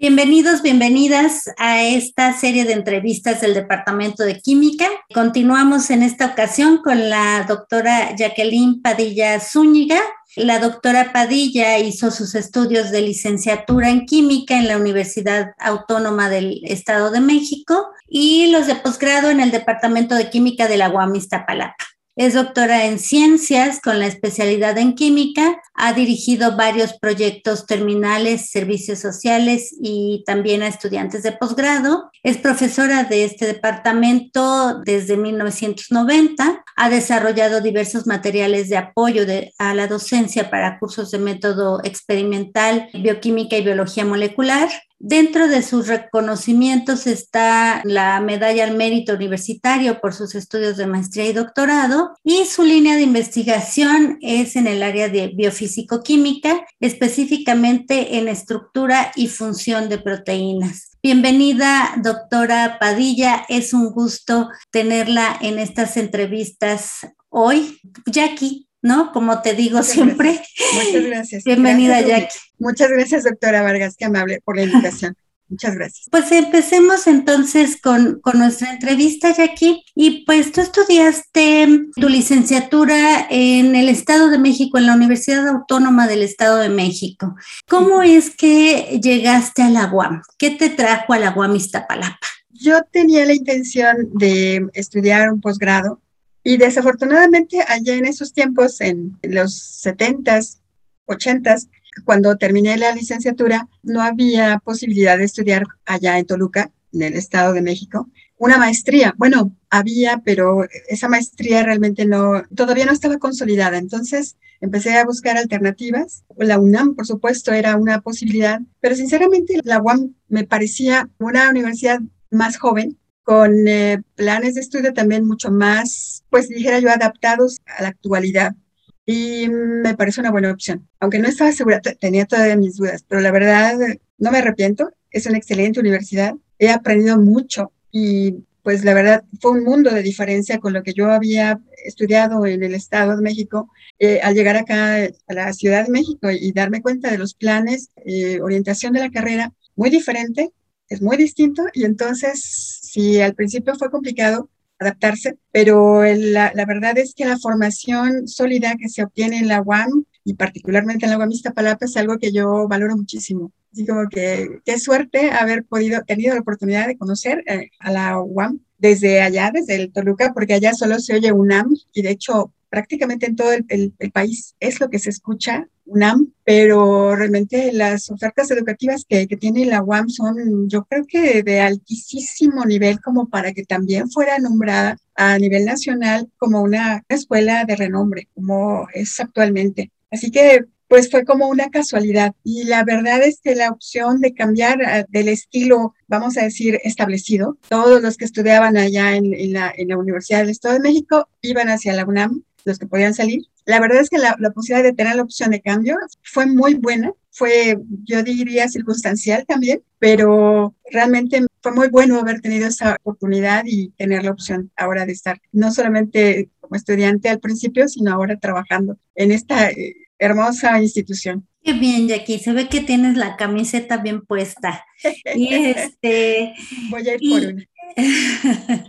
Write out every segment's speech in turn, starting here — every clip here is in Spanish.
Bienvenidos, bienvenidas a esta serie de entrevistas del Departamento de Química. Continuamos en esta ocasión con la doctora Jacqueline Padilla Zúñiga. La doctora Padilla hizo sus estudios de licenciatura en química en la Universidad Autónoma del Estado de México y los de posgrado en el Departamento de Química de la UAM Iztapalapa. Es doctora en ciencias con la especialidad en química. Ha dirigido varios proyectos terminales, servicios sociales y también a estudiantes de posgrado. Es profesora de este departamento desde 1990. Ha desarrollado diversos materiales de apoyo a la docencia para cursos de método experimental, bioquímica y biología molecular. Dentro de sus reconocimientos está la medalla al mérito universitario por sus estudios de maestría y doctorado y su línea de investigación es en el área de biofísico-química, específicamente en estructura y función de proteínas. Bienvenida, doctora Padilla. Es un gusto tenerla en estas entrevistas hoy. Jackie, ¿no? Como te digo siempre. Muchas gracias. Bienvenida, Jackie. Muchas gracias, doctora Vargas, qué amable por la invitación. Muchas gracias. Pues empecemos entonces con, con, nuestra entrevista, Jackie. Y pues tú estudiaste tu licenciatura en el Estado de México, en la Universidad Autónoma del Estado de México. ¿Cómo es que llegaste a la UAM? ¿Qué te trajo a la UAM Iztapalapa? Yo tenía la intención de estudiar un posgrado y desafortunadamente allá en esos tiempos, en los 70s, 80s, cuando terminé la licenciatura, no había posibilidad de estudiar allá en Toluca, en el Estado de México, una maestría. Bueno, había, pero esa maestría realmente no, todavía no estaba consolidada. Entonces empecé a buscar alternativas. La UNAM, por supuesto, era una posibilidad, pero sinceramente la UAM me parecía una universidad más joven con eh, planes de estudio también mucho más, pues dijera yo, adaptados a la actualidad. Y me parece una buena opción. Aunque no estaba segura, tenía todavía mis dudas, pero la verdad no me arrepiento. Es una excelente universidad. He aprendido mucho y pues la verdad fue un mundo de diferencia con lo que yo había estudiado en el Estado de México. Eh, al llegar acá a la Ciudad de México y darme cuenta de los planes, eh, orientación de la carrera, muy diferente, es muy distinto y entonces Sí, al principio fue complicado adaptarse, pero la, verdad es que la formación sólida que se obtiene en la UAM y particularmente en la UAM Iztapalapa es algo que yo valoro muchísimo. Así como que qué suerte haber podido, tenido la oportunidad de conocer eh, a la UAM desde allá, desde el Toluca, porque allá solo se oye UNAM y de hecho prácticamente en todo el, país es lo que se escucha UNAM, pero realmente las ofertas educativas que, que, tiene la UAM son, yo creo que de altísimo nivel como para que también fuera nombrada a nivel nacional como una escuela de renombre, como es actualmente. Así que pues fue como una casualidad. Y la verdad es que la opción de cambiar eh, del estilo, vamos a decir, establecido, todos los que estudiaban allá en, la, en la Universidad del Estado de México iban hacia la UNAM, los que podían salir. La verdad es que la, la posibilidad de tener la opción de cambio fue muy buena, fue, yo diría, circunstancial también, pero realmente fue muy bueno haber tenido esa oportunidad y tener la opción ahora de estar no solamente como estudiante al principio, sino ahora trabajando en esta eh, hermosa institución. Qué bien, Jackie, se ve que tienes la camiseta bien puesta. Y este. Voy a ir por una.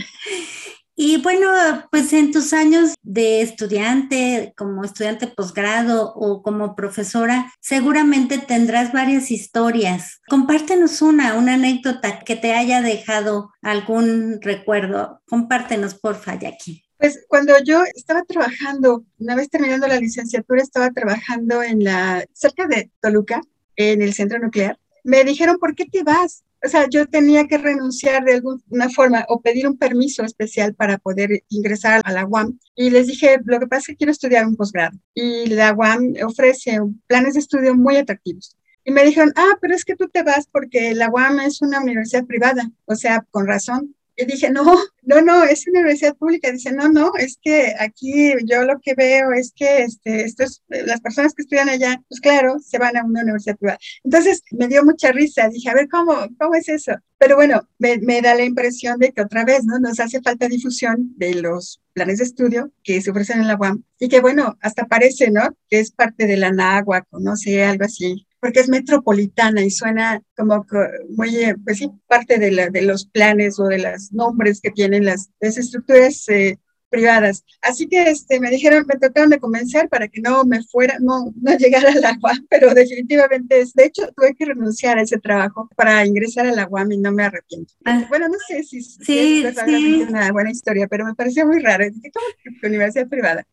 Y bueno, pues en tus años de estudiante, como estudiante posgrado o como profesora, seguramente tendrás varias historias. Compártenos una, una anécdota que te haya dejado algún recuerdo. Compártenos, porfa, Jackie. Pues cuando yo estaba trabajando, una vez terminando la licenciatura, estaba trabajando en la, cerca de Toluca, en el centro nuclear. Me dijeron, ¿por qué te vas? O sea, yo tenía que renunciar de alguna forma o pedir un permiso especial para poder ingresar a la UAM. Y les dije, lo que pasa es que quiero estudiar un posgrado. Y la UAM ofrece planes de estudio muy atractivos. Y me dijeron, ah, pero es que tú te vas porque la UAM es una universidad privada. O sea, con razón. Y dije, no, no, no, es una universidad pública. Dice, no, no, es que aquí yo lo que veo es que este, estos, las personas que estudian allá, pues claro, se van a una universidad privada. Entonces me dio mucha risa. Dije, a ver, ¿cómo, cómo es eso? Pero bueno, me, me da la impresión de que otra vez, ¿no? Nos hace falta difusión de los planes de estudio que se ofrecen en la UAM y que bueno, hasta parece, ¿no? Que es parte de la NAGUA, no sé, algo así. Porque es metropolitana y suena como muy, eh, pues sí, parte de, de los planes o de los nombres que tienen las, las estructuras eh, privadas. Así que este, me dijeron, me trataron de convencer para que no me fuera, no, no llegara al agua, pero definitivamente es, de hecho, tuve que renunciar a ese trabajo para ingresar al agua y no me arrepiento. Ah. bueno, no sé si, sí, es una buena historia, pero me pareció muy raro. ¿Cómo que universidad privada?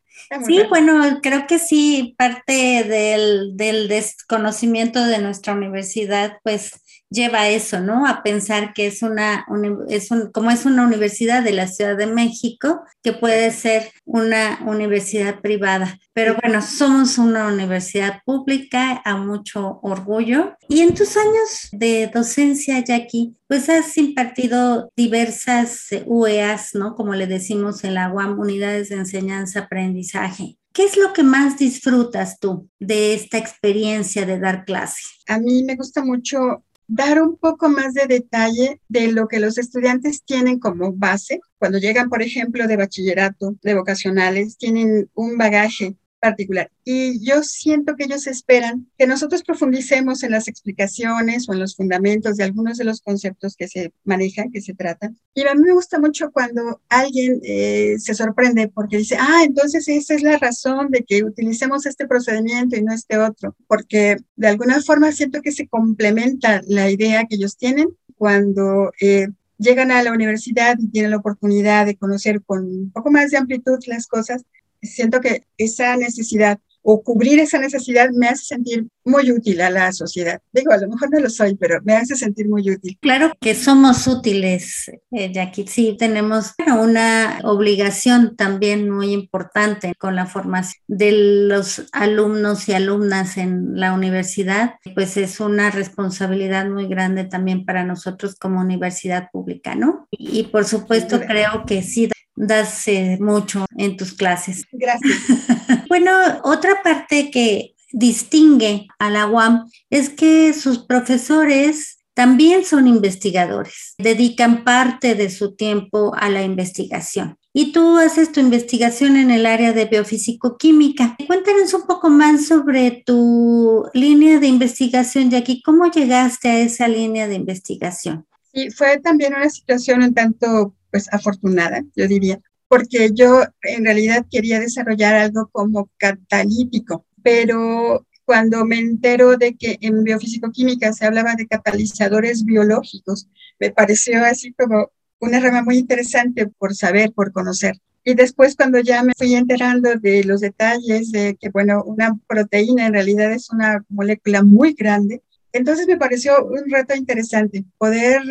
Sí, bueno, creo que sí, parte del, del desconocimiento de nuestra universidad, pues lleva a eso, ¿no? A pensar que es una, es un, como es una universidad de la Ciudad de México, que puede ser una universidad privada. Pero bueno, somos una universidad pública a mucho orgullo. Y en tus años de docencia, Jackie, pues has impartido diversas UEAs, ¿no? Como le decimos en la UAM, unidades de enseñanza-aprendizaje. ¿Qué es lo que más disfrutas tú de esta experiencia de dar clase? A mí me gusta mucho dar un poco más de detalle de lo que los estudiantes tienen como base. Cuando llegan, por ejemplo, de bachillerato, de vocacionales, tienen un bagaje particular. Y yo siento que ellos esperan que nosotros profundicemos en las explicaciones o en los fundamentos de algunos de los conceptos que se manejan, que se tratan. Y a mí me gusta mucho cuando alguien eh, se sorprende porque dice, ah, entonces esa es la razón de que utilicemos este procedimiento y no este otro, porque de alguna forma siento que se complementa la idea que ellos tienen cuando eh, llegan a la universidad y tienen la oportunidad de conocer con un poco más de amplitud las cosas, siento que esa necesidad o cubrir esa necesidad me hace sentir muy útil a la sociedad. Digo, a lo mejor no lo soy, pero me hace sentir muy útil. Claro que somos útiles, eh, Jackie. Sí, tenemos una obligación también muy importante con la formación de los alumnos y alumnas en la universidad. Pues es una responsabilidad muy grande también para nosotros como universidad pública, ¿no? Y, por supuesto creo que sí das mucho en tus clases. Gracias. bueno, otra parte que distingue a la UAM es que sus profesores también son investigadores, dedican parte de su tiempo a la investigación. Y tú haces tu investigación en el área de biofísico-química. Cuéntanos un poco más sobre tu línea de investigación, Jackie. ¿Cómo llegaste a esa línea de investigación? Sí, fue también una situación un tanto pues afortunada, yo diría, porque yo en realidad quería desarrollar algo como catalítico, pero cuando me entero de que en biofísico-química se hablaba de catalizadores biológicos, me pareció así como una rama muy interesante por saber, por conocer. Y después cuando ya me fui enterando de los detalles de que, bueno, una proteína en realidad es una molécula muy grande, entonces me pareció un reto interesante poder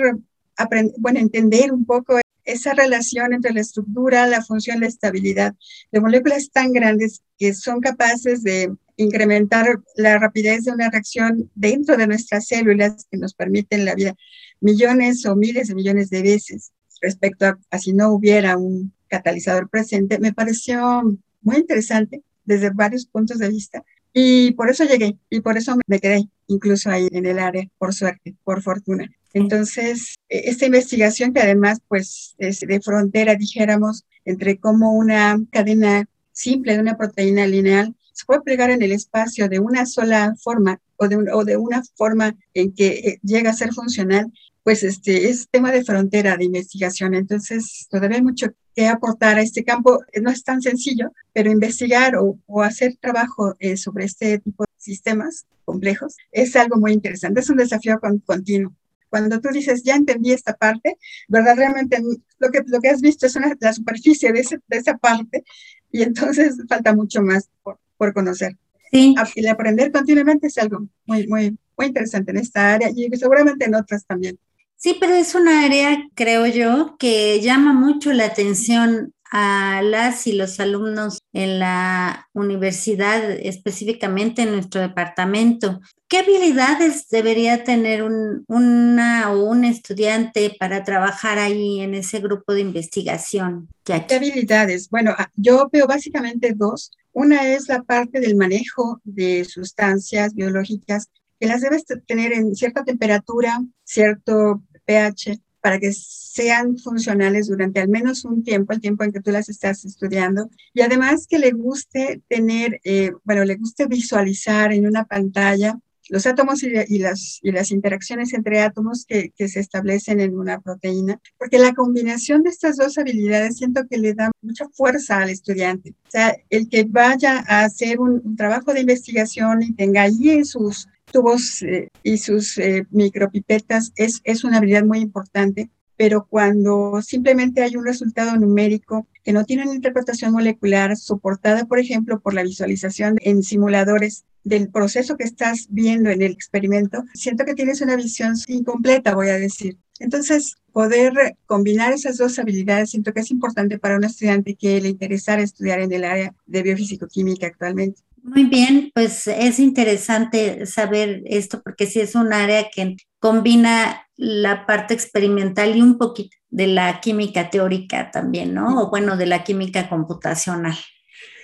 aprender, bueno, entender un poco esa relación entre la estructura, la función, la estabilidad de moléculas tan grandes que son capaces de incrementar la rapidez de una reacción dentro de nuestras células que nos permiten la vida millones o miles de millones de veces respecto a, si no hubiera un catalizador presente, me pareció muy interesante desde varios puntos de vista y por eso llegué y por eso me quedé incluso ahí en el área, por suerte, por fortuna. Entonces, e, esta investigación que además pues es de frontera, dijéramos, entre cómo una cadena simple de una proteína lineal se puede plegar en el espacio de una sola forma o de, una forma en que eh, llega a ser funcional, pues este es tema de frontera de investigación. Entonces, todavía hay mucho que aportar a este campo. No es tan sencillo, pero investigar o, hacer trabajo eh, sobre este tipo de sistemas complejos es algo muy interesante. Es un desafío continuo cuando tú dices, ya entendí esta parte, verdaderamente lo que, lo que has visto es una, la superficie de, de, esa parte y entonces falta mucho más por, por conocer. Sí. El aprender continuamente es algo muy, muy, muy interesante en esta área y seguramente en otras también. Sí, pero es una área, creo yo, que llama mucho la atención a las y los alumnos en la universidad, específicamente en nuestro departamento. ¿Qué habilidades debería tener un, una o un estudiante para trabajar ahí en ese grupo de investigación? ¿Qué habilidades? Bueno, ah, yo veo básicamente dos. Una es la parte del manejo de sustancias biológicas que las debes tener en cierta temperatura, cierto pH, para que sean funcionales durante al menos un tiempo, el tiempo en que tú las estás estudiando, y además que le guste tener, eh, bueno, le guste visualizar en una pantalla los átomos y, las, y las interacciones entre átomos que, que, se establecen en una proteína, porque la combinación de estas dos habilidades siento que le da mucha fuerza al estudiante. O sea, el que vaya a hacer un, trabajo de investigación y tenga ahí en sus tubos eh, y sus eh, micropipetas es, es una habilidad muy importante pero cuando simplemente hay un resultado numérico que no tiene una interpretación molecular soportada, por ejemplo, por la visualización en simuladores del proceso que estás viendo en el experimento, siento que tienes una visión incompleta, voy a decir. Entonces, poder combinar esas dos habilidades siento que es importante para un estudiante que le interesara estudiar en el área de biofísico-química actualmente. Muy bien, pues es interesante saber esto porque sí es un área que combina la parte experimental y un poquito de la química teórica también, ¿no? O bueno, de la química computacional.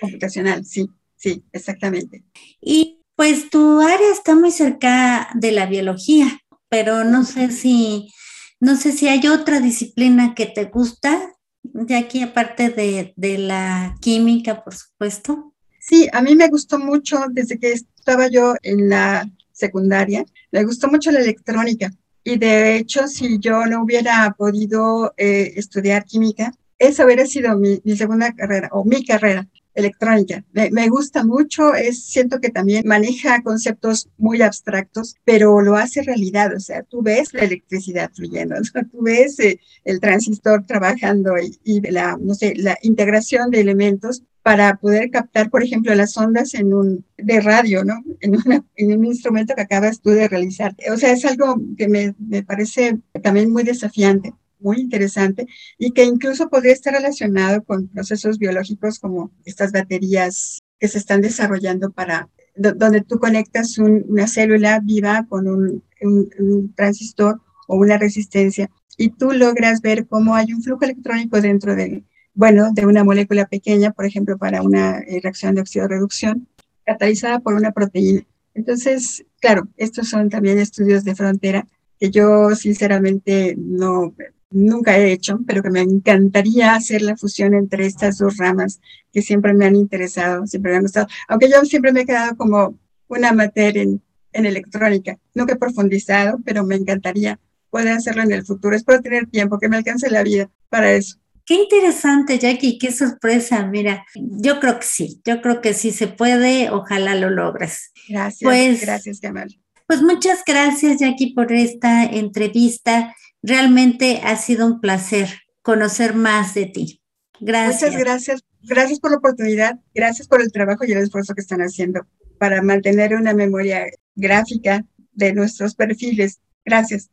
Computacional, sí, sí, exactamente. Y pues tu área está muy cerca de la biología, pero no sé si, no sé si hay otra disciplina que te gusta, de aquí aparte de, de la química, por supuesto. Sí, a mí me gustó mucho desde que estaba yo en la secundaria, me gustó mucho la electrónica. Y de hecho, si yo no hubiera podido eh, estudiar química, esa hubiera sido mi, segunda carrera o mi carrera electrónica. Me, gusta mucho, es, siento que también maneja conceptos muy abstractos, pero lo hace realidad. O sea, tú ves la electricidad fluyendo, tú ves eh, el transistor trabajando y, y, la, no sé, la integración de elementos para poder captar, por ejemplo, las ondas de radio, ¿no? En, un instrumento que acabas tú de realizar. O sea, es algo que me, parece también muy desafiante muy interesante y que incluso podría estar relacionado con procesos biológicos como estas baterías que se están desarrollando para donde tú conectas una célula viva con un, transistor o una resistencia y tú logras ver cómo hay un flujo electrónico dentro de, bueno, de una molécula pequeña, por ejemplo, para una eh, reacción de oxidorreducción, catalizada por una proteína. Entonces, claro, estos son también estudios de frontera que yo sinceramente no, nunca he hecho, pero que me encantaría hacer la fusión entre estas dos ramas que siempre me han interesado, siempre me han gustado, aunque yo siempre me he quedado como una amateur en, en electrónica, nunca he profundizado, pero me encantaría poder hacerlo en el futuro. Espero tener tiempo, que me alcance la vida para eso. Qué interesante, Jackie, qué sorpresa. Mira, yo creo que sí, yo creo que sí se puede, ojalá lo logres. Gracias, pues, gracias. Pues muchas gracias, Jackie, por esta entrevista. Realmente ha sido un placer conocer más de ti. Gracias. Muchas gracias. Gracias por la oportunidad. Gracias por el trabajo y el esfuerzo que están haciendo para mantener una memoria gráfica de nuestros perfiles. Gracias.